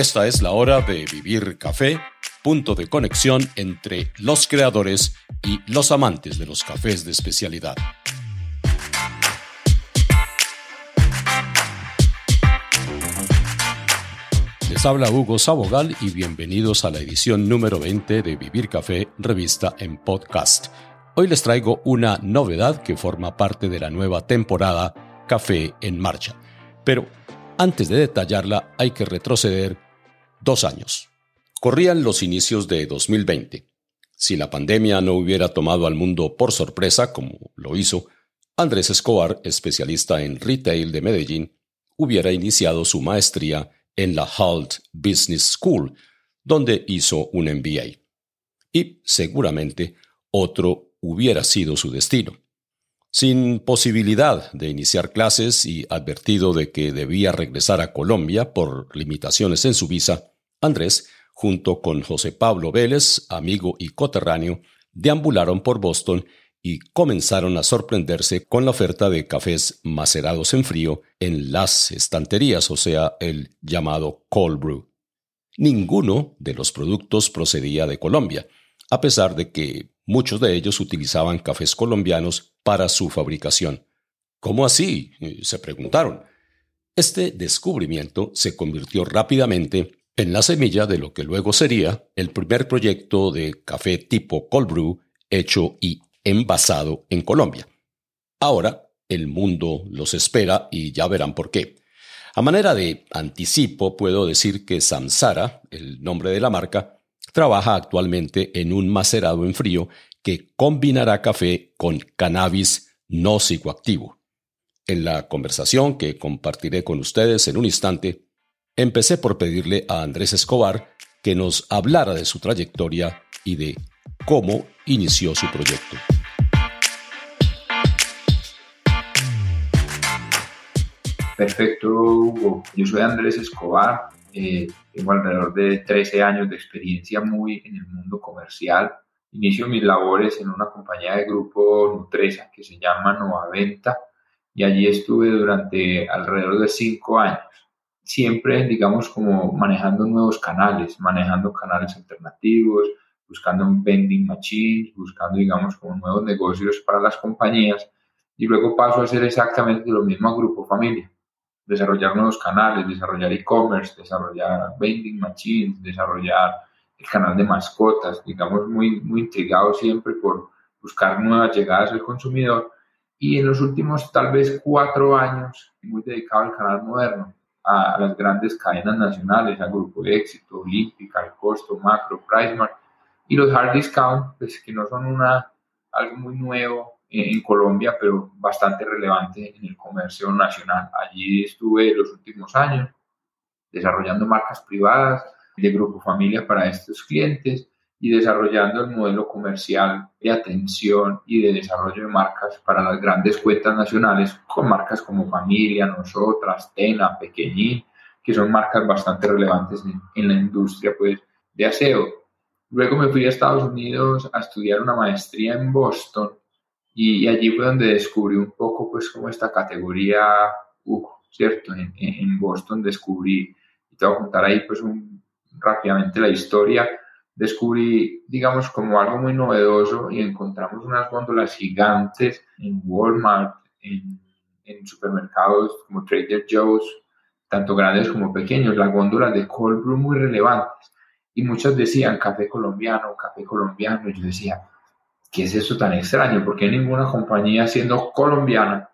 Esta es la hora de Vivir Café, punto de conexión entre los creadores y los amantes de los cafés de especialidad. Les habla Hugo Sabogal y bienvenidos a la edición número 20 de Vivir Café, revista en podcast. Hoy les traigo una novedad que forma parte de la nueva temporada Café en Marcha. Pero antes de detallarla hay que retroceder dos años. Corrían los inicios de 2020. Si la pandemia no hubiera tomado al mundo por sorpresa, como lo hizo, Andrés Escobar, especialista en retail de Medellín, hubiera iniciado su maestría en la Halt Business School, donde hizo un MBA. Y seguramente otro hubiera sido su destino. Sin posibilidad de iniciar clases y advertido de que debía regresar a Colombia por limitaciones en su visa, Andrés, junto con José Pablo Vélez, amigo y coterráneo, deambularon por Boston y comenzaron a sorprenderse con la oferta de cafés macerados en frío en las estanterías, o sea, el llamado cold brew. Ninguno de los productos procedía de Colombia, a pesar de que muchos de ellos utilizaban cafés colombianos para su fabricación. ¿Cómo así? se preguntaron. Este descubrimiento se convirtió rápidamente en la semilla de lo que luego sería el primer proyecto de café tipo cold brew hecho y envasado en Colombia. Ahora el mundo los espera y ya verán por qué. A manera de anticipo, puedo decir que Samsara, el nombre de la marca, trabaja actualmente en un macerado en frío que combinará café con cannabis no psicoactivo. En la conversación que compartiré con ustedes en un instante, empecé por pedirle a Andrés Escobar que nos hablara de su trayectoria y de cómo inició su proyecto. Perfecto, Hugo. Yo soy Andrés Escobar, eh, tengo alrededor de 13 años de experiencia muy en el mundo comercial. Inicio mis labores en una compañía de grupo Nutresa que se llama Venta y allí estuve durante alrededor de 5 años. Siempre, digamos, como manejando nuevos canales, manejando canales alternativos, buscando vending machines, buscando, digamos, como nuevos negocios para las compañías. Y luego paso a hacer exactamente lo mismo a Grupo Familia. Desarrollar nuevos canales, desarrollar e-commerce, desarrollar vending machines, desarrollar el canal de mascotas, digamos, muy, muy intrigado siempre por buscar nuevas llegadas al consumidor. Y en los últimos tal vez cuatro años, muy dedicado al canal moderno, a, las grandes cadenas nacionales, al Grupo Éxito, Olímpica, al Costo, Macro, Pricemark, y los hard discount, pues que no son una, algo muy nuevo en Colombia, pero bastante relevante en el comercio nacional. Allí estuve los últimos años desarrollando marcas privadas de Grupo Familia para estos clientes y desarrollando el modelo comercial de atención y de desarrollo de marcas para las grandes cuentas nacionales con marcas como Familia, Nosotras, Tena, Pequeñín, que son marcas bastante relevantes en, en la industria pues, de aseo. Luego me fui a Estados Unidos a estudiar una maestría en Boston y, allí fue donde descubrí un poco, pues, como esta categoría, uh, ¿cierto? En, en, Boston descubrí, y te voy a contar ahí, pues, un, rápidamente la historia. Descubrí, digamos, como algo muy novedoso y encontramos unas góndolas gigantes en Walmart, en, supermercados como Trader Joe's, tanto grandes como pequeños, las góndolas de cold brew muy relevantes. Y muchos decían café colombiano, café colombiano. Y yo decía, ¿qué es eso tan extraño? Porque ninguna compañía siendo colombiana,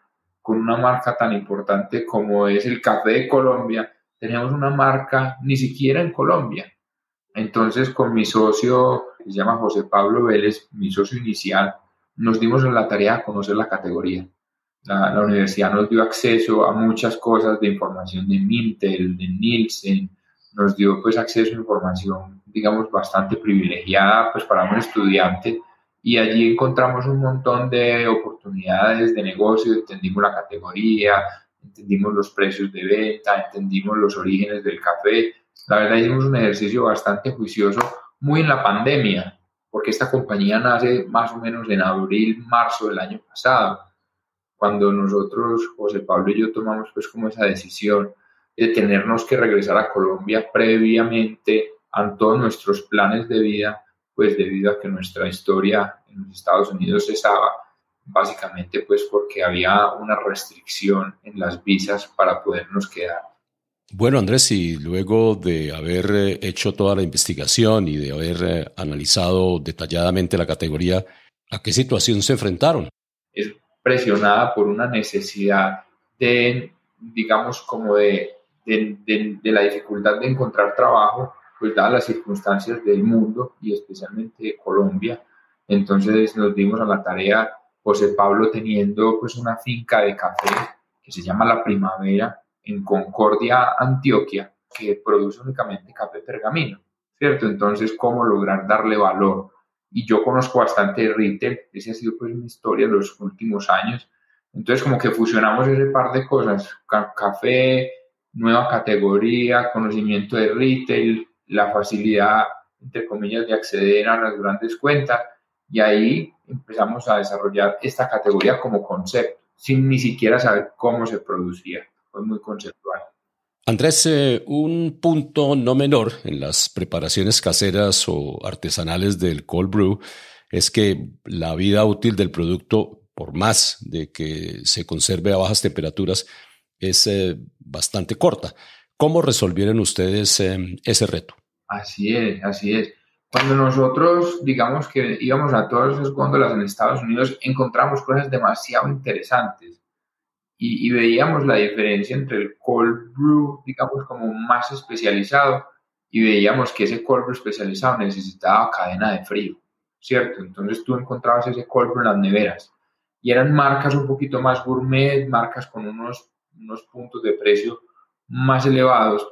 con una marca tan importante como es el Café de Colombia, tenemos una marca ni siquiera en Colombia? Entonces, con mi socio, que se llama José Pablo Vélez, mi socio inicial, nos dimos en la tarea de conocer la categoría. La, universidad nos dio acceso a muchas cosas de información de Mintel, de Nielsen, nos dio pues acceso a información, digamos, bastante privilegiada pues para un estudiante y allí encontramos un montón de oportunidades de negocio, entendimos la categoría, entendimos los precios de venta, entendimos los orígenes del café. La verdad hicimos un ejercicio bastante juicioso, muy en la pandemia, porque esta compañía nace más o menos en abril, marzo del año pasado, cuando nosotros, José Pablo y yo, tomamos pues como esa decisión de tenernos que regresar a Colombia previamente a todos nuestros planes de vida, pues debido a que nuestra historia en los Estados Unidos cesaba, básicamente pues porque había una restricción en las visas para podernos quedar. Bueno, Andrés, y luego de haber eh, hecho toda la investigación y de haber eh, analizado detalladamente la categoría, ¿a qué situación se enfrentaron? Es presionada por una necesidad de, digamos, como de, de, la dificultad de encontrar trabajo, pues dadas las circunstancias del mundo y especialmente de Colombia. Entonces nos dimos a la tarea, José Pablo teniendo pues una finca de café que se llama La Primavera, en Concordia, Antioquia, que produce únicamente café pergamino, ¿cierto? Entonces, ¿cómo lograr darle valor? Y yo conozco bastante retail, esa ha sido pues mi historia en los últimos años. Entonces, como que fusionamos ese par de cosas, café, nueva categoría, conocimiento de retail, la facilidad, entre comillas, de acceder a las grandes cuentas, y ahí empezamos a desarrollar esta categoría como concepto, sin ni siquiera saber cómo se producía muy conceptual. Andrés, eh, un punto no menor en las preparaciones caseras o artesanales del cold brew es que la vida útil del producto, por más de que se conserve a bajas temperaturas, es eh, bastante corta. ¿Cómo resolvieron ustedes eh, ese reto? Así es, así es. Cuando nosotros, digamos que íbamos a todas esas góndolas en Estados Unidos, encontramos cosas demasiado interesantes y, veíamos la diferencia entre el cold brew, digamos, como más especializado, y veíamos que ese cold brew especializado necesitaba cadena de frío, ¿cierto? Entonces tú encontrabas ese cold brew en las neveras. Y eran marcas un poquito más gourmet, marcas con unos, unos puntos de precio más elevados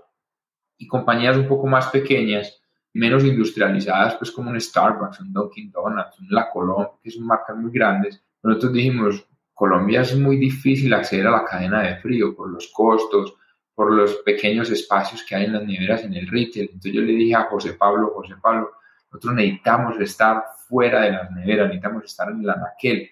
y compañías un poco más pequeñas, menos industrializadas, pues como un Starbucks, un Dunkin' Donuts, un La Colombe, que son marcas muy grandes. Nosotros dijimos, Colombia es muy difícil acceder a la cadena de frío por los costos, por los pequeños espacios que hay en las neveras en el retail. Entonces yo le dije a José Pablo, José Pablo, nosotros necesitamos estar fuera de las neveras, necesitamos estar en la naquel.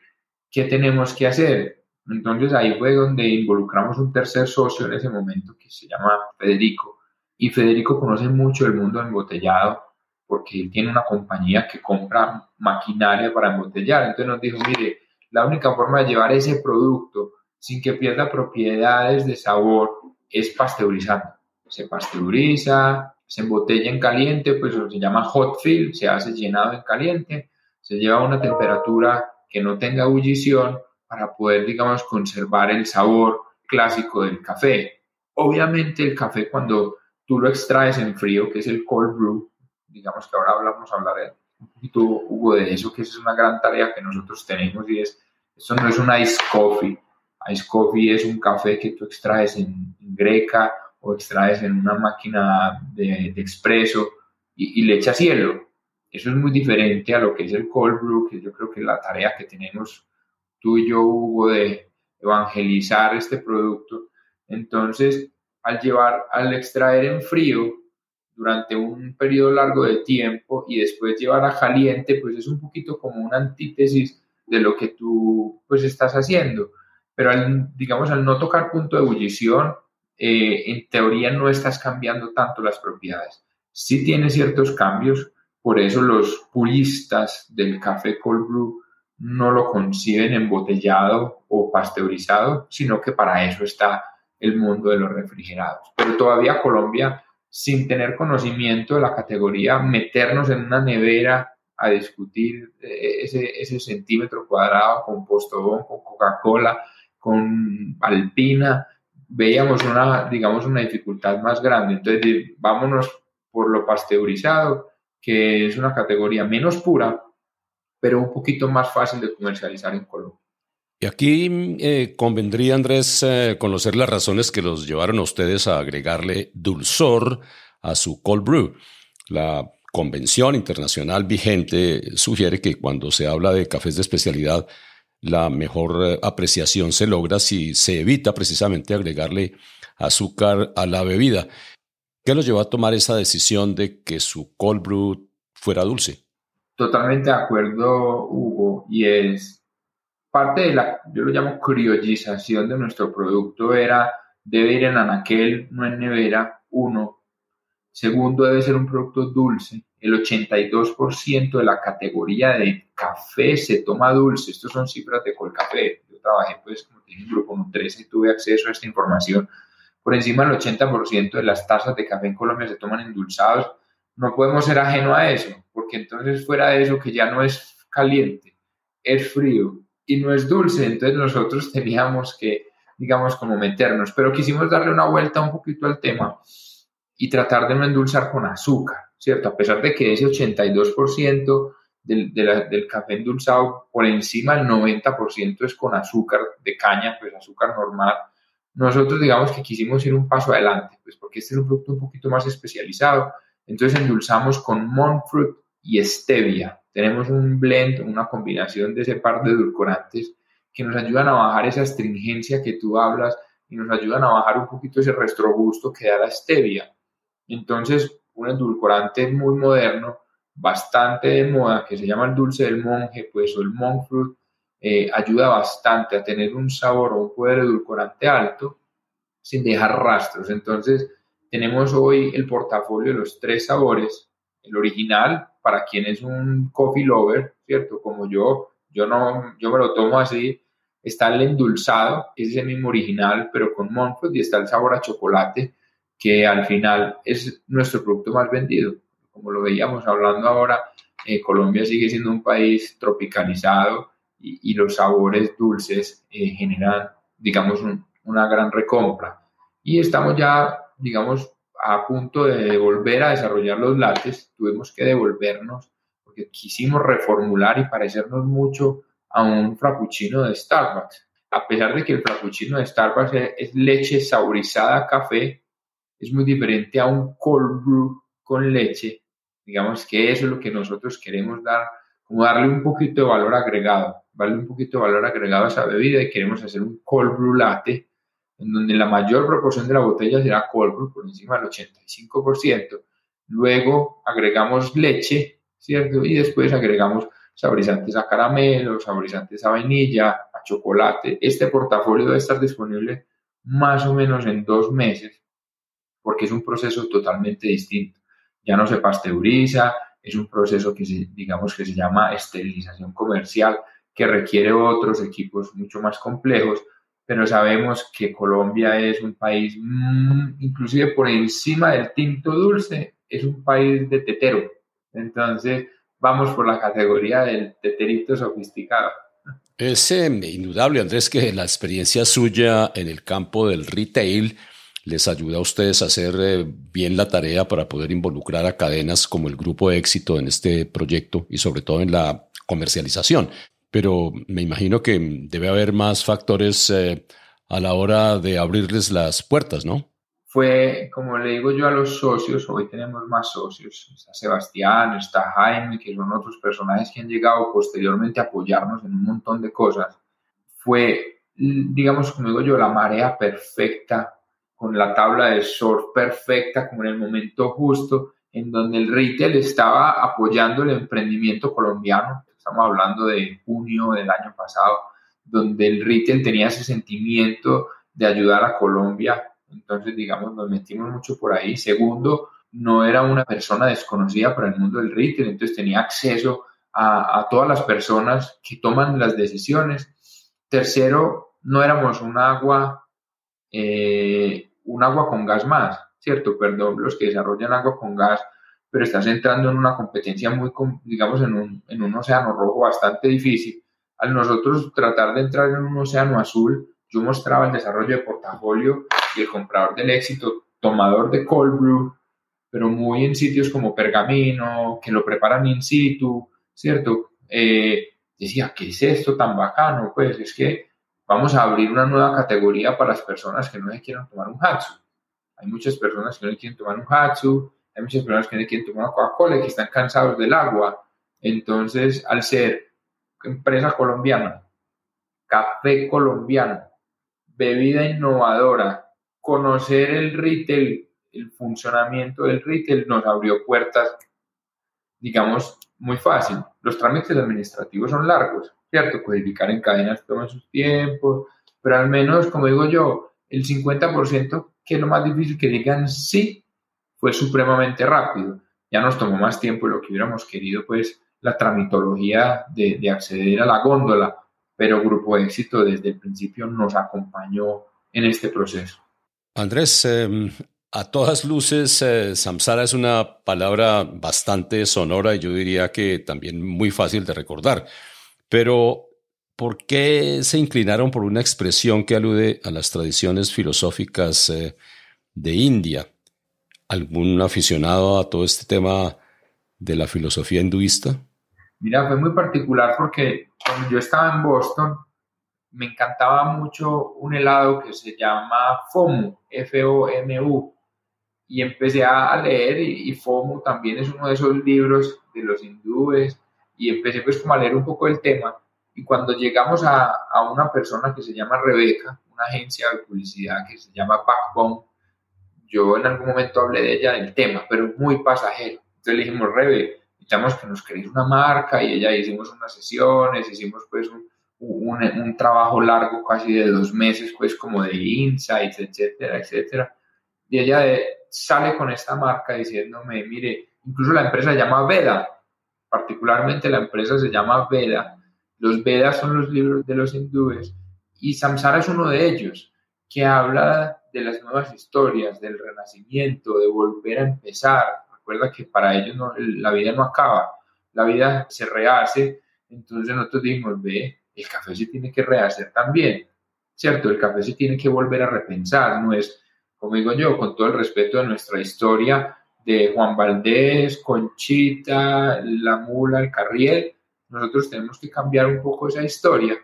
¿Qué tenemos que hacer? Entonces ahí fue donde involucramos un tercer socio en ese momento que se llama Federico. Y Federico conoce mucho el mundo embotellado porque él tiene una compañía que compra maquinaria para embotellar. Entonces nos dijo, mire, la única forma de llevar ese producto sin que pierda propiedades de sabor es pasteurizando. Se pasteuriza, se embotella en caliente, pues se llama hot fill, se hace llenado en caliente, se lleva a una temperatura que no tenga ebullición para poder, digamos, conservar el sabor clásico del café. Obviamente el café cuando tú lo extraes en frío, que es el cold brew, digamos que ahora hablamos, hablar un poquito, Hugo, de eso, que es una gran tarea que nosotros tenemos y es, eso no es un ice coffee. Ice coffee es un café que tú extraes en, greca o extraes en una máquina de, de expreso y, le echas hielo. Eso es muy diferente a lo que es el cold brew, que yo creo que es la tarea que tenemos tú y yo, Hugo, de evangelizar este producto. Entonces, al llevar, al extraer en frío, durante un periodo largo de tiempo y después llevar a caliente, pues es un poquito como una antítesis de lo que tú pues estás haciendo. Pero al, digamos, al no tocar punto de ebullición, eh, en teoría no estás cambiando tanto las propiedades. Sí tiene ciertos cambios, por eso los puristas del café cold brew no lo conciben embotellado o pasteurizado, sino que para eso está el mundo de los refrigerados. Pero todavía Colombia sin tener conocimiento de la categoría, meternos en una nevera a discutir eh, ese, ese centímetro cuadrado con Postobón, con Coca-Cola, con Alpina, veíamos una, digamos, una dificultad más grande. Entonces, vámonos por lo pasteurizado, que es una categoría menos pura, pero un poquito más fácil de comercializar en Colombia. Y aquí eh, convendría, Andrés, eh, conocer las razones que los llevaron a ustedes a agregarle dulzor a su cold brew. La convención internacional vigente sugiere que cuando se habla de cafés de especialidad, la mejor eh, apreciación se logra si se evita precisamente agregarle azúcar a la bebida. ¿Qué los llevó a tomar esa decisión de que su cold brew fuera dulce? Totalmente de acuerdo, Hugo, y es parte de la, yo lo llamo criollización de nuestro producto era debe ir en anaquel, no en nevera, uno. Segundo, debe ser un producto dulce. El 82% de la categoría de café se toma dulce. Estos son cifras de Colcafé. Yo trabajé, pues, como tiene un grupo 13 y tuve acceso a esta información. Por encima del 80% de las tazas de café en Colombia se toman endulzados. No podemos ser ajeno a eso, porque entonces fuera de eso que ya no es caliente, es frío y no es dulce, entonces nosotros teníamos que, digamos, como meternos, pero quisimos darle una vuelta un poquito al tema y tratar de no endulzar con azúcar, ¿cierto? A pesar de que ese 82% del, del café endulzado, por encima del 90% es con azúcar de caña, pues azúcar normal, nosotros digamos que quisimos ir un paso adelante, pues porque este es un producto un poquito más especializado, entonces endulzamos con monk fruit y stevia. Tenemos un blend, una combinación de ese par de edulcorantes que nos ayudan a bajar esa astringencia que tú hablas y nos ayudan a bajar un poquito ese restrogusto que da la stevia. Entonces, un edulcorante muy moderno, bastante de moda, que se llama el dulce del monje, pues, o el monk fruit, eh, ayuda bastante a tener un sabor o un poder edulcorante alto sin dejar rastros. Entonces, tenemos hoy el portafolio de los tres sabores, el original, para quien es un coffee lover, ¿cierto? Como yo, yo no, yo me lo tomo así. Está el endulzado, es el mismo original, pero con Monfort, y está el sabor a chocolate, que al final es nuestro producto más vendido. Como lo veíamos hablando ahora, eh, Colombia sigue siendo un país tropicalizado y, los sabores dulces eh, generan, digamos, una gran recompra. Y estamos ya, digamos, a punto de volver a desarrollar los lates, tuvimos que devolvernos porque quisimos reformular y parecernos mucho a un frappuccino de Starbucks. A pesar de que el frappuccino de Starbucks es, leche saborizada café, es muy diferente a un cold brew con leche. Digamos que eso es lo que nosotros queremos dar, como darle un poquito de valor agregado, darle un poquito de valor agregado a esa bebida y queremos hacer un cold brew latte en donde la mayor proporción de la botella será cold brew por encima del 85%. Luego agregamos leche, ¿cierto? Y después agregamos saborizantes a caramelo, saborizantes a vainilla, a chocolate. Este portafolio debe estar disponible más o menos en dos meses porque es un proceso totalmente distinto. Ya no se pasteuriza, es un proceso que digamos que se llama esterilización comercial que requiere otros equipos mucho más complejos, pero sabemos que Colombia es un país, mm, inclusive por encima del tinto dulce, es un país de tetero. Entonces, vamos por la categoría del teterito sofisticado. Es eh, indudable, Andrés, que la experiencia suya en el campo del retail les ayuda a ustedes a hacer eh, bien la tarea para poder involucrar a cadenas como el Grupo Éxito en este proyecto y sobre todo en la comercialización pero me imagino que debe haber más factores eh, a la hora de abrirles las puertas, ¿no? Fue, como le digo yo a los socios, hoy tenemos más socios, está Sebastián, está Jaime, que son otros personajes que han llegado posteriormente a apoyarnos en un montón de cosas. Fue, digamos, como digo yo, la marea perfecta, con la tabla de surf perfecta, como en el momento justo, en donde el retail estaba apoyando el emprendimiento colombiano estamos hablando de junio del año pasado, donde el retail tenía ese sentimiento de ayudar a Colombia. Entonces, digamos, nos metimos mucho por ahí. Segundo, no era una persona desconocida para el mundo del retail, entonces tenía acceso a, todas las personas que toman las decisiones. Tercero, no éramos un agua, eh, un agua con gas más, ¿cierto? Perdón, los que desarrollan agua con gas pero estás entrando en una competencia muy, digamos, en un, en un océano rojo bastante difícil. Al nosotros tratar de entrar en un océano azul, yo mostraba el desarrollo de portafolio y el comprador del éxito, tomador de cold brew, pero muy en sitios como Pergamino, que lo preparan in situ, ¿cierto? Eh, decía, ¿qué es esto tan bacano? Pues es que vamos a abrir una nueva categoría para las personas que no se quieran tomar un Hatsu. Hay muchas personas que no quieren tomar un Hatsu, hay muchas personas que no quieren tomar Coca-Cola y que están cansados del agua. Entonces, al ser empresa colombiana, café colombiano, bebida innovadora, conocer el retail, el funcionamiento del retail nos abrió puertas, digamos, muy fácil. Los trámites administrativos son largos, ¿cierto? Codificar en cadenas toma sus tiempos, pero al menos, como digo yo, el 50%, que es lo más difícil, que digan sí, fue supremamente rápido. Ya nos tomó más tiempo de lo que hubiéramos querido, pues, la tramitología de, de acceder a la góndola, pero Grupo Éxito desde el principio nos acompañó en este proceso. Andrés, em, a todas luces, eh, Samsara es una palabra bastante sonora y yo diría que también muy fácil de recordar. Pero, ¿por qué se inclinaron por una expresión que alude a las tradiciones filosóficas eh, de India? ¿Algún aficionado a todo este tema de la filosofía hinduista? Mira, fue muy particular porque cuando yo estaba en Boston, me encantaba mucho un helado que se llama FOMU, F-O-M-U, y empecé a leer y, FOMU también es uno de esos libros de los hindúes. Y empecé pues como a leer un poco el tema. Y cuando llegamos a, a una persona que se llama Rebeca, una agencia de publicidad que se llama Backbone, yo en algún momento hablé de ella del tema, pero muy pasajero. Entonces le dijimos, Rebe, necesitamos que nos creéis una marca y ella hicimos unas sesiones, hicimos pues un, un, trabajo largo casi de dos meses pues como de insights, etcétera, etcétera. Y ella sale con esta marca diciéndome, mire, incluso la empresa se llama Veda, particularmente la empresa se llama Veda. Los Vedas son los libros de los hindúes y Samsara es uno de ellos, que habla de las nuevas historias, del renacimiento, de volver a empezar. Recuerda que para ellos la vida no acaba, la vida se rehace. Entonces nosotros dijimos, ve, el café se tiene que rehacer también, ¿cierto? El café se tiene que volver a repensar, no es, como digo yo, con todo el respeto de nuestra historia, de Juan Valdés, Conchita, La Mula, el Carriel, nosotros tenemos que cambiar un poco esa historia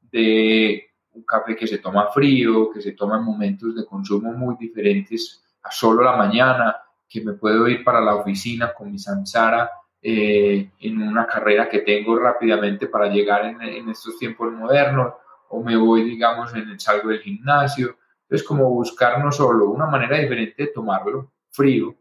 de un café que se toma frío, que se toma en momentos de consumo muy diferentes a solo la mañana, que me puedo ir para la oficina con mi samsara eh, en una carrera que tengo rápidamente para llegar en, estos tiempos modernos, o me voy, digamos, en el salgo del gimnasio. Es como buscar no solo una manera diferente de tomarlo frío,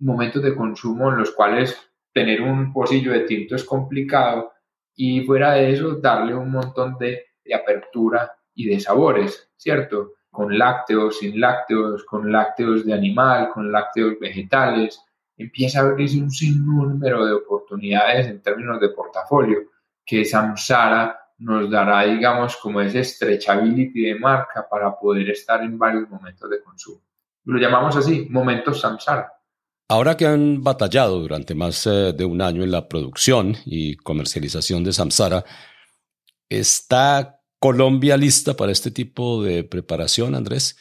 momentos de consumo en los cuales tener un pocillo de tinto es complicado y fuera de eso darle un montón de apertura y de sabores, ¿cierto? Con lácteos, sin lácteos, con lácteos de animal, con lácteos vegetales. Empieza a abrirse un sinnúmero de oportunidades en términos de portafolio que Samsara nos dará, digamos, como ese stretchability de marca para poder estar en varios momentos de consumo. Lo llamamos así, momentos Samsara. Ahora que han batallado durante más eh, de un año en la producción y comercialización de Samsara, ¿Está Colombia lista para este tipo de preparación, Andrés?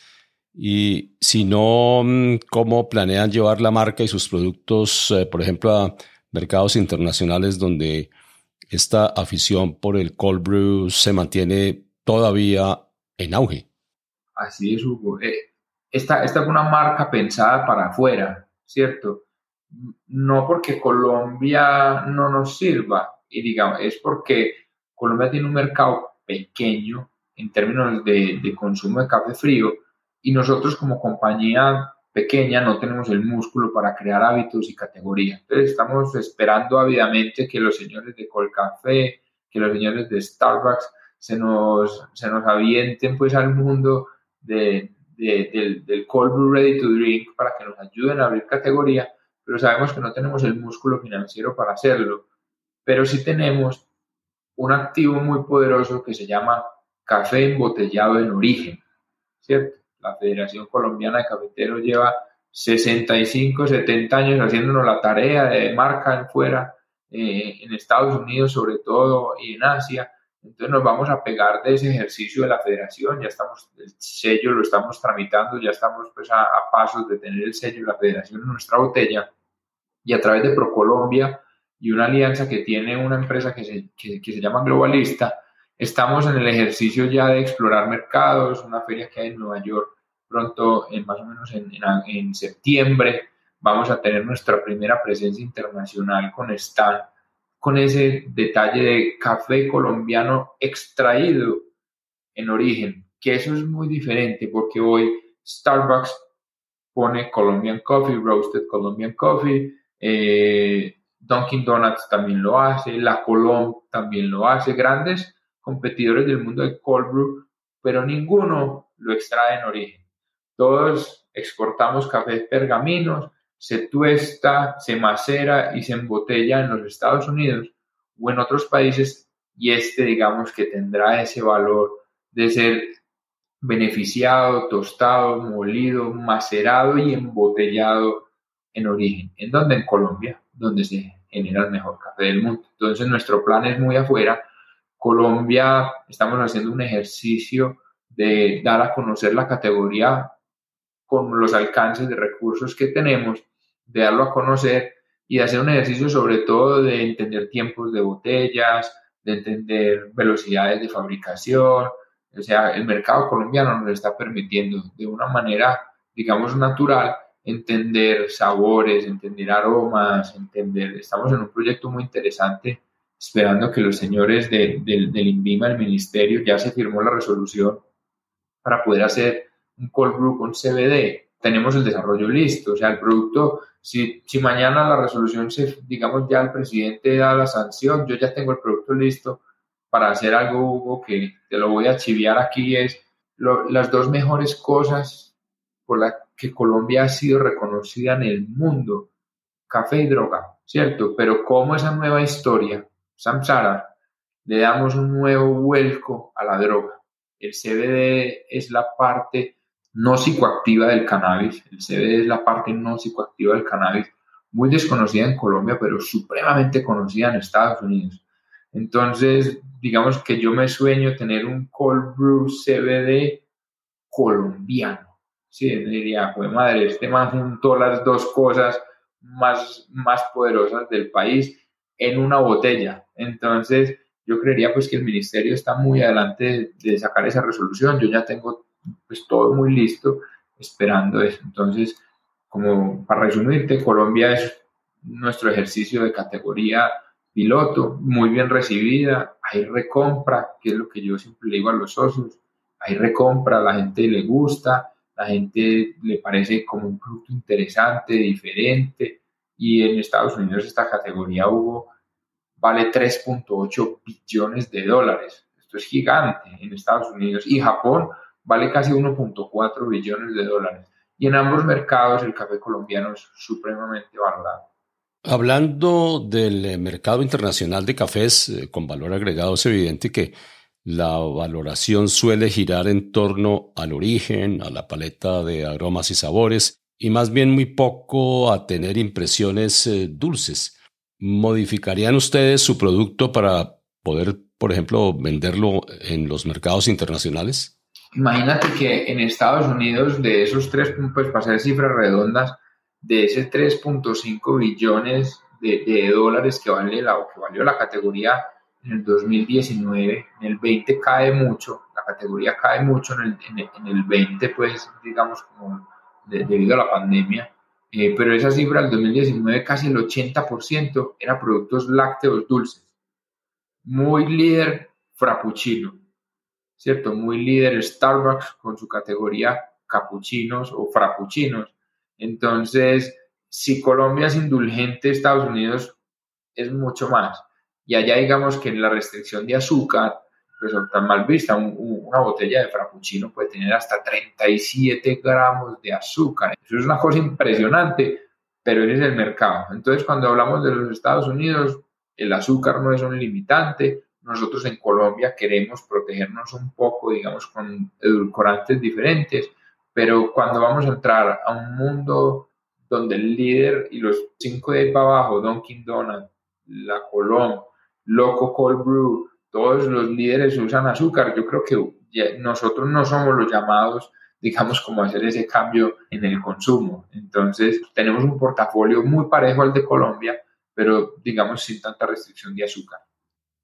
Y si no, mm, ¿cómo planean llevar la marca y sus productos, eh, por ejemplo, a mercados internacionales donde esta afición por el cold brew se mantiene todavía en auge? Así es, Hugo. Eh, esta, esta es una marca pensada para afuera, ¿cierto? No porque Colombia no nos sirva, y digamos, es porque Colombia tiene un mercado pequeño en términos de, consumo de café frío y nosotros como compañía pequeña no tenemos el músculo para crear hábitos y categorías. Entonces estamos esperando ávidamente que los señores de Colcafé, que los señores de Starbucks se nos, se nos avienten pues al mundo del, del cold brew ready to drink para que nos ayuden a abrir categoría, pero sabemos que no tenemos el músculo financiero para hacerlo. Pero sí tenemos un activo muy poderoso que se llama café embotellado en origen, ¿cierto? La Federación Colombiana de Cafeteros lleva 65, 70 años haciéndonos la tarea de marca en fuera, eh, en Estados Unidos sobre todo y en Asia. Entonces nos vamos a pegar de ese ejercicio de la federación, ya estamos, el sello lo estamos tramitando, ya estamos pues a, a pasos de tener el sello de la federación en nuestra botella y a través de ProColombia y una alianza que tiene una empresa que se, que, se llama Globalista, estamos en el ejercicio ya de explorar mercados, una feria que hay en Nueva York pronto, en, más o menos en, en, septiembre, vamos a tener nuestra primera presencia internacional con Stan, con ese detalle de café colombiano extraído en origen, que eso es muy diferente porque hoy Starbucks pone Colombian Coffee, Roasted Colombian Coffee, eh, Dunkin' Donuts también lo hace, La Colombe también lo hace, grandes competidores del mundo de cold brew, pero ninguno lo extrae en origen. Todos exportamos café pergaminos, se tuesta, se macera y se embotella en los Estados Unidos o en otros países y este digamos que tendrá ese valor de ser beneficiado, tostado, molido, macerado y embotellado en origen. ¿En dónde? En Colombia, donde se genera el mejor café del mundo. Entonces nuestro plan es muy afuera. Colombia, estamos haciendo un ejercicio de dar a conocer la categoría con los alcances de recursos que tenemos, de darlo a conocer y de hacer un ejercicio sobre todo de entender tiempos de botellas, de entender velocidades de fabricación. O sea, el mercado colombiano nos está permitiendo de una manera, digamos, natural entender sabores, entender aromas, entender, estamos en un proyecto muy interesante, esperando que los señores de, del INVIMA, el ministerio, ya se firmó la resolución para poder hacer un cold brew con CBD. Tenemos el desarrollo listo, o sea, el producto, si, si mañana la resolución se, digamos, ya el presidente da la sanción, yo ya tengo el producto listo para hacer algo, Hugo, que te lo voy a chiviar aquí, es las dos mejores cosas por las que Colombia ha sido reconocida en el mundo, café y droga, ¿cierto? Pero como esa nueva historia, Samsara, le damos un nuevo vuelco a la droga. El CBD es la parte no psicoactiva del cannabis, el CBD es la parte no psicoactiva del cannabis, muy desconocida en Colombia, pero supremamente conocida en Estados Unidos. Entonces, digamos que yo me sueño tener un cold brew CBD colombiano sí, diría, pues madre, este man juntó las dos cosas más, más poderosas del país en una botella. Entonces, yo creería pues que el ministerio está muy adelante de, sacar esa resolución. Yo ya tengo pues todo muy listo esperando eso. Entonces, como para resumirte, Colombia es nuestro ejercicio de categoría piloto, muy bien recibida, hay recompra, que es lo que yo siempre le digo a los socios, hay recompra, la gente le gusta, la gente le parece como un producto interesante, diferente, y en Estados Unidos esta categoría Hugo vale 3.8 billones de dólares. Esto es gigante en Estados Unidos y Japón vale casi 1.4 billones de dólares. Y en ambos mercados el café colombiano es supremamente valorado. Hablando del eh, mercado internacional de cafés eh, con valor agregado, es evidente que la valoración suele girar en torno al origen, a la paleta de aromas y sabores, y más bien muy poco a tener impresiones eh, dulces. ¿Modificarían ustedes su producto para poder, por ejemplo, venderlo en los mercados internacionales? Imagínate que en Estados Unidos, de esos tres, pues para hacer cifras redondas, de ese 3.5 billones de, dólares que, vale la, que valió la categoría en el 2019, en el 20 cae mucho, la categoría cae mucho, en el, en el, 20 pues digamos como debido a la pandemia, eh, pero esa cifra del 2019 casi el 80% era productos lácteos dulces. Muy líder Frappuccino, ¿cierto? Muy líder Starbucks con su categoría capuchinos o frappuccinos. Entonces, si Colombia es indulgente, Estados Unidos es mucho más y allá digamos que la restricción de azúcar resulta mal vista. una botella de frappuccino puede tener hasta 37 gramos de azúcar. Eso es una cosa impresionante, pero ese es el mercado. Entonces, cuando hablamos de los Estados Unidos, el azúcar no es un limitante. Nosotros en Colombia queremos protegernos un poco, digamos, con edulcorantes diferentes, pero cuando vamos a entrar a un mundo donde el líder y los cinco de ahí para abajo, Dunkin' Donuts, la Colón, Loco Cold Brew, todos los líderes usan azúcar. Yo creo que nosotros no somos los llamados, digamos, como hacer ese cambio en el consumo. Entonces, tenemos un portafolio muy parejo al de Colombia, pero digamos sin tanta restricción de azúcar.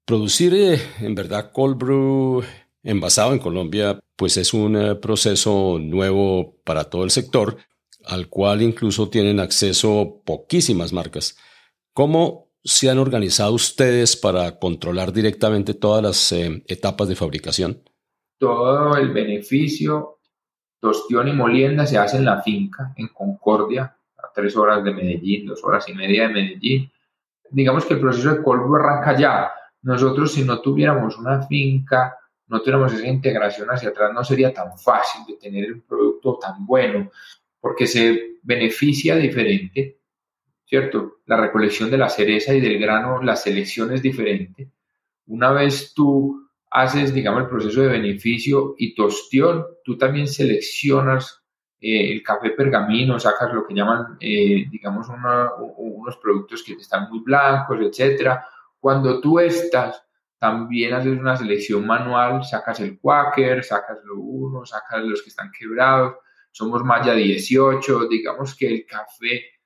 Producir eh, en verdad cold brew envasado en Colombia, pues es un eh, proceso nuevo para todo el sector, al cual incluso tienen acceso poquísimas marcas. ¿Cómo se han organizado ustedes para controlar directamente todas las eh, etapas de fabricación? Todo el beneficio, tostión y molienda se hace en la finca, en Concordia, a tres horas de Medellín, dos horas y media de Medellín. Digamos que el proceso de colvo arranca ya. Nosotros, si no tuviéramos una finca no tuviéramos esa integración hacia atrás, no sería tan fácil de tener un producto tan bueno, porque se beneficia diferente, ¿cierto? La recolección de la cereza y del grano, la selección es diferente. Una vez tú haces, digamos, el proceso de beneficio y tostión, tú también seleccionas eh, el café pergamino, sacas lo que llaman, eh, digamos, unos productos que están muy blancos, etcétera. Cuando tú estás, también haces una selección manual, sacas el Quaker, sacas lo uno, sacas los que están quebrados, somos ya 18, digamos que el café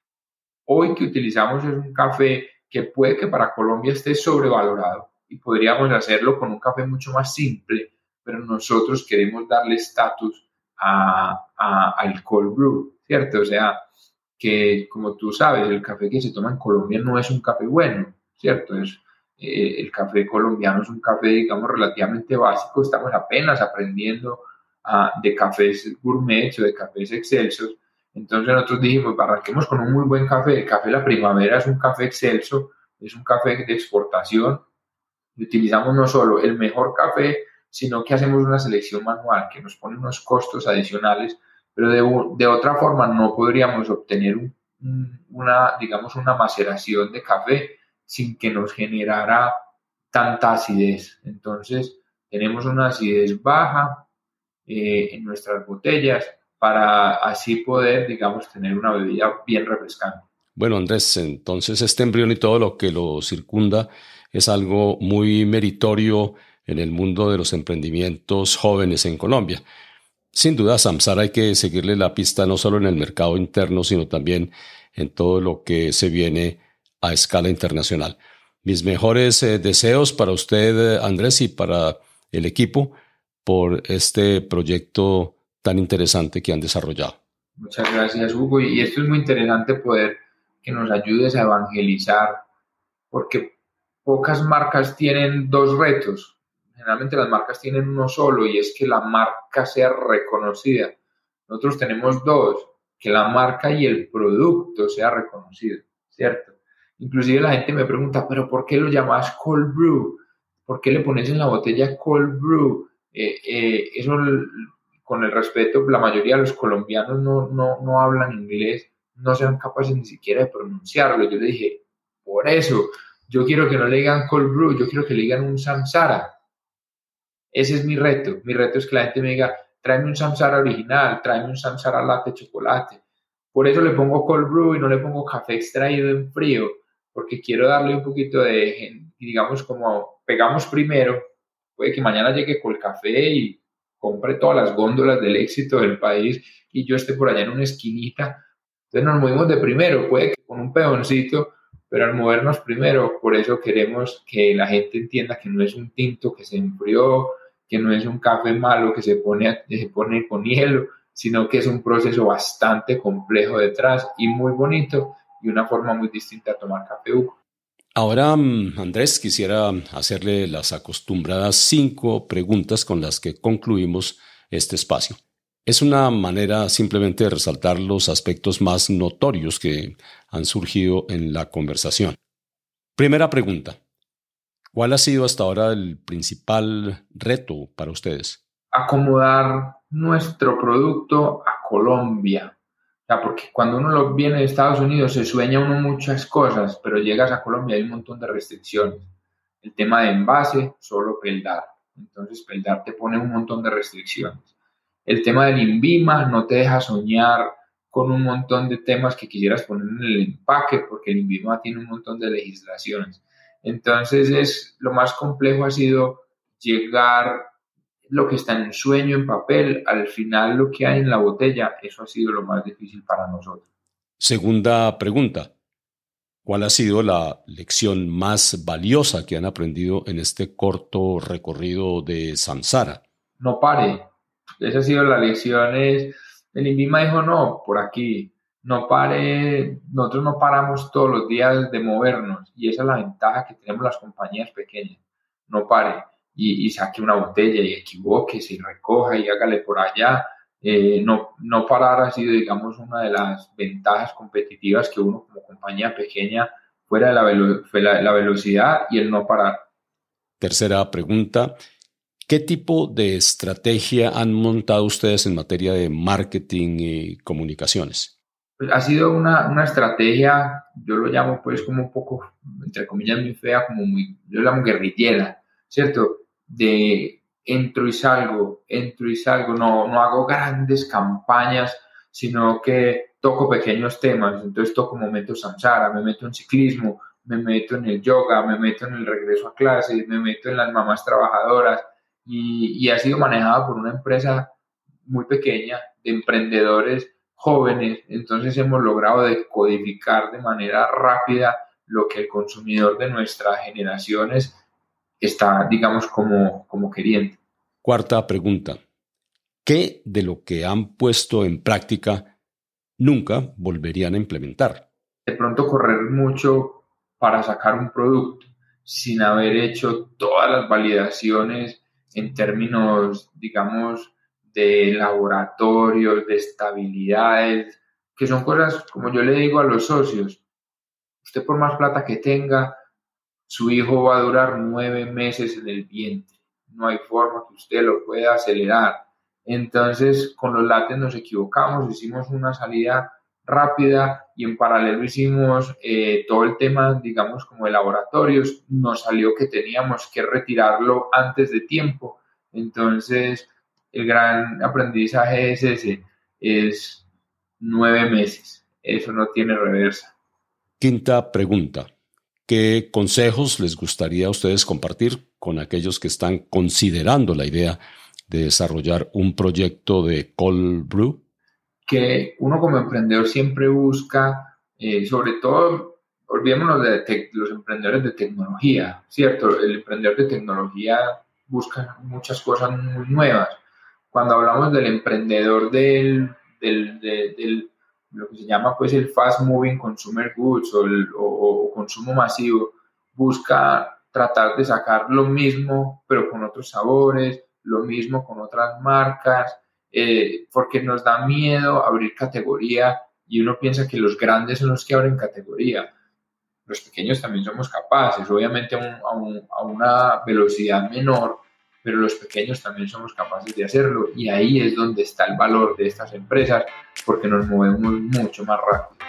hoy que utilizamos es un café que puede que para Colombia esté sobrevalorado y podríamos hacerlo con un café mucho más simple, pero nosotros queremos darle estatus al cold brew, ¿cierto? O sea, que como tú sabes, el café que se toma en Colombia no es un café bueno, ¿cierto? Es, eh, el café colombiano es un café, digamos, relativamente básico, estamos apenas aprendiendo de cafés gourmet o de cafés excelsos. Entonces nosotros dijimos, arranquemos con un muy buen café. El café La Primavera es un café excelso, es un café de exportación. Y utilizamos no solo el mejor café, sino que hacemos una selección manual que nos pone unos costos adicionales, pero de, de otra forma no podríamos obtener una, digamos, una maceración de café sin que nos generara tanta acidez. Entonces, tenemos una acidez baja, eh, en nuestras botellas para así poder, digamos, tener una bebida bien refrescante. Bueno, Andrés, entonces este embrión y todo lo que lo circunda es algo muy meritorio en el mundo de los emprendimientos jóvenes en Colombia. Sin duda, Samsara hay que seguirle la pista no solo en el mercado interno, sino también en todo lo que se viene a escala internacional. Mis mejores eh, deseos para usted, Andrés, y para el equipo por este proyecto tan interesante que han desarrollado. Muchas gracias, Hugo. Y esto es muy interesante poder que nos ayudes a evangelizar, porque pocas marcas tienen dos retos. Generalmente las marcas tienen uno solo y es que la marca sea reconocida. Nosotros tenemos dos, que la marca y el producto sea reconocido, ¿cierto? Inclusive la gente me pregunta, pero ¿por qué lo llamas cold brew? ¿Por qué le pones en la botella cold brew? Eh, eh, eso con el respeto, la mayoría de los colombianos no, no, no hablan inglés, no sean capaces ni siquiera de pronunciarlo. Yo le dije, por eso, yo quiero que no le digan cold brew, yo quiero que le digan un samsara. Ese es mi reto. Mi reto es que la gente me diga, tráeme un samsara original, tráeme un samsara latte chocolate. Por eso le pongo cold brew y no le pongo café extraído en frío, porque quiero darle un poquito de, digamos, como pegamos primero Puede que mañana llegue con el café y compre todas las góndolas del éxito del país y yo esté por allá en una esquinita. Entonces nos movimos de primero, puede que con un pedoncito, pero al movernos primero, por eso queremos que la gente entienda que no es un tinto que se enfrió, que no es un café malo que se pone, se pone con hielo, sino que es un proceso bastante complejo detrás y muy bonito y una forma muy distinta de tomar café. Ahora, mm, Andrés, quisiera hacerle las acostumbradas cinco preguntas con las que concluimos este espacio. Es una manera simplemente de resaltar los aspectos más notorios que han surgido en la conversación. Primera pregunta. ¿Cuál ha sido hasta ahora el principal reto para ustedes? Acomodar nuestro producto a Colombia porque cuando uno lo viene de Estados Unidos se sueña uno muchas cosas, pero llegas a Colombia y hay un montón de restricciones. El tema de envase, solo peldar. Entonces peldar te pone un montón de restricciones. El tema del INVIMA no te deja soñar con un montón de temas que quisieras poner en el empaque, porque el INVIMA tiene un montón de legislaciones. Entonces es lo más complejo ha sido llegar lo que está en sueño, en papel, al final lo que hay en la botella, eso ha sido lo más difícil para nosotros. Segunda pregunta. ¿Cuál ha sido la lección más valiosa que han aprendido en este corto recorrido de Samsara? No pare. Esa ha sido la lección. Es, el INVIMA dijo, no, por aquí. No pare. Nosotros no paramos todos los días de movernos. Y esa es la ventaja que tenemos las compañías pequeñas. No pare y, saque una botella y equivoque, se recoja y hágale por allá. Eh, no, no parar ha sido, digamos, una de las ventajas competitivas que uno como compañía pequeña fuera de la, la, la velocidad y el no parar. Tercera pregunta. ¿Qué tipo de estrategia han montado ustedes en materia de marketing y comunicaciones? Pues ha sido una, una, estrategia, yo lo llamo pues como un poco, entre comillas, muy fea, como muy, yo lo llamo guerrillera, ¿cierto? De entro y salgo, entro y salgo, no, no hago grandes campañas, sino que toco pequeños temas, entonces toco momentos samsara, me meto en ciclismo, me meto en el yoga, me meto en el regreso a clases, me meto en las mamás trabajadoras, y, ha sido manejado por una empresa muy pequeña de emprendedores jóvenes. Entonces hemos logrado decodificar de manera rápida lo que el consumidor de nuestras generaciones está, digamos, como, como queriendo. Cuarta pregunta. ¿Qué de lo que han puesto en práctica nunca volverían a implementar? De pronto correr mucho para sacar un producto sin haber hecho todas las validaciones en términos, digamos, de laboratorios, de estabilidades, que son cosas, como yo le digo a los socios, usted por más plata que tenga, su hijo va a durar nueve meses en el vientre. No hay forma que usted lo pueda acelerar. Entonces, con los lates nos equivocamos, hicimos una salida rápida y en paralelo hicimos eh, todo el tema, digamos, como de laboratorios. Nos salió que teníamos que retirarlo antes de tiempo. Entonces, el gran aprendizaje es ese, es nueve meses. Eso no tiene reversa. Quinta pregunta. ¿Qué consejos les gustaría a ustedes compartir con aquellos que están considerando la idea de desarrollar un proyecto de cold brew? que uno como emprendedor siempre busca, eh, sobre todo, olvidémonos de los emprendedores de tecnología, ¿cierto? El emprendedor de tecnología busca muchas cosas muy nuevas. Cuando hablamos del emprendedor del, del, lo que se llama pues el fast moving consumer goods o, el, o consumo masivo, busca tratar de sacar lo mismo pero con otros sabores, lo mismo con otras marcas, eh, porque nos da miedo abrir categoría y uno piensa que los grandes son los que abren categoría. Los pequeños también somos capaces, obviamente a, una velocidad menor, pero los pequeños también somos capaces de hacerlo y ahí es donde está el valor de estas empresas porque nos movemos mucho más rápido.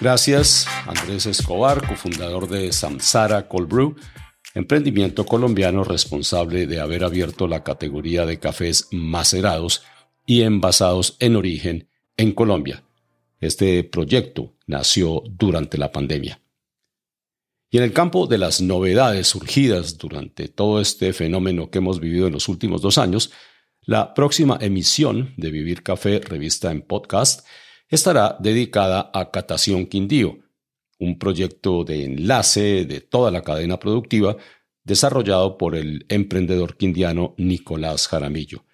Gracias, Andrés Escobar, cofundador de Samsara Cold Brew, emprendimiento colombiano responsable de haber abierto la categoría de cafés macerados y envasados en origen en Colombia. Este proyecto nació durante la pandemia. Y en el campo de las novedades surgidas durante todo este fenómeno que hemos vivido en los últimos dos años, la próxima emisión de Vivir Café, revista en podcast, estará dedicada a Catación Quindío, un proyecto de enlace de toda la cadena productiva desarrollado por el emprendedor quindiano Nicolás Jaramillo.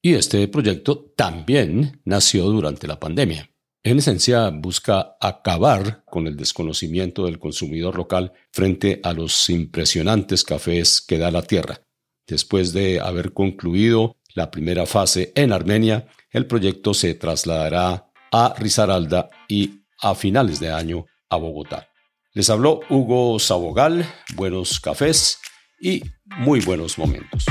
Y este proyecto también nació durante la pandemia. En esencia, busca acabar con el desconocimiento del consumidor local frente a los impresionantes cafés que da la tierra. Después de haber concluido la primera fase en Armenia, el proyecto se trasladará a Risaralda y a finales de año a Bogotá. Les habló Hugo Sabogal, buenos cafés y muy buenos momentos.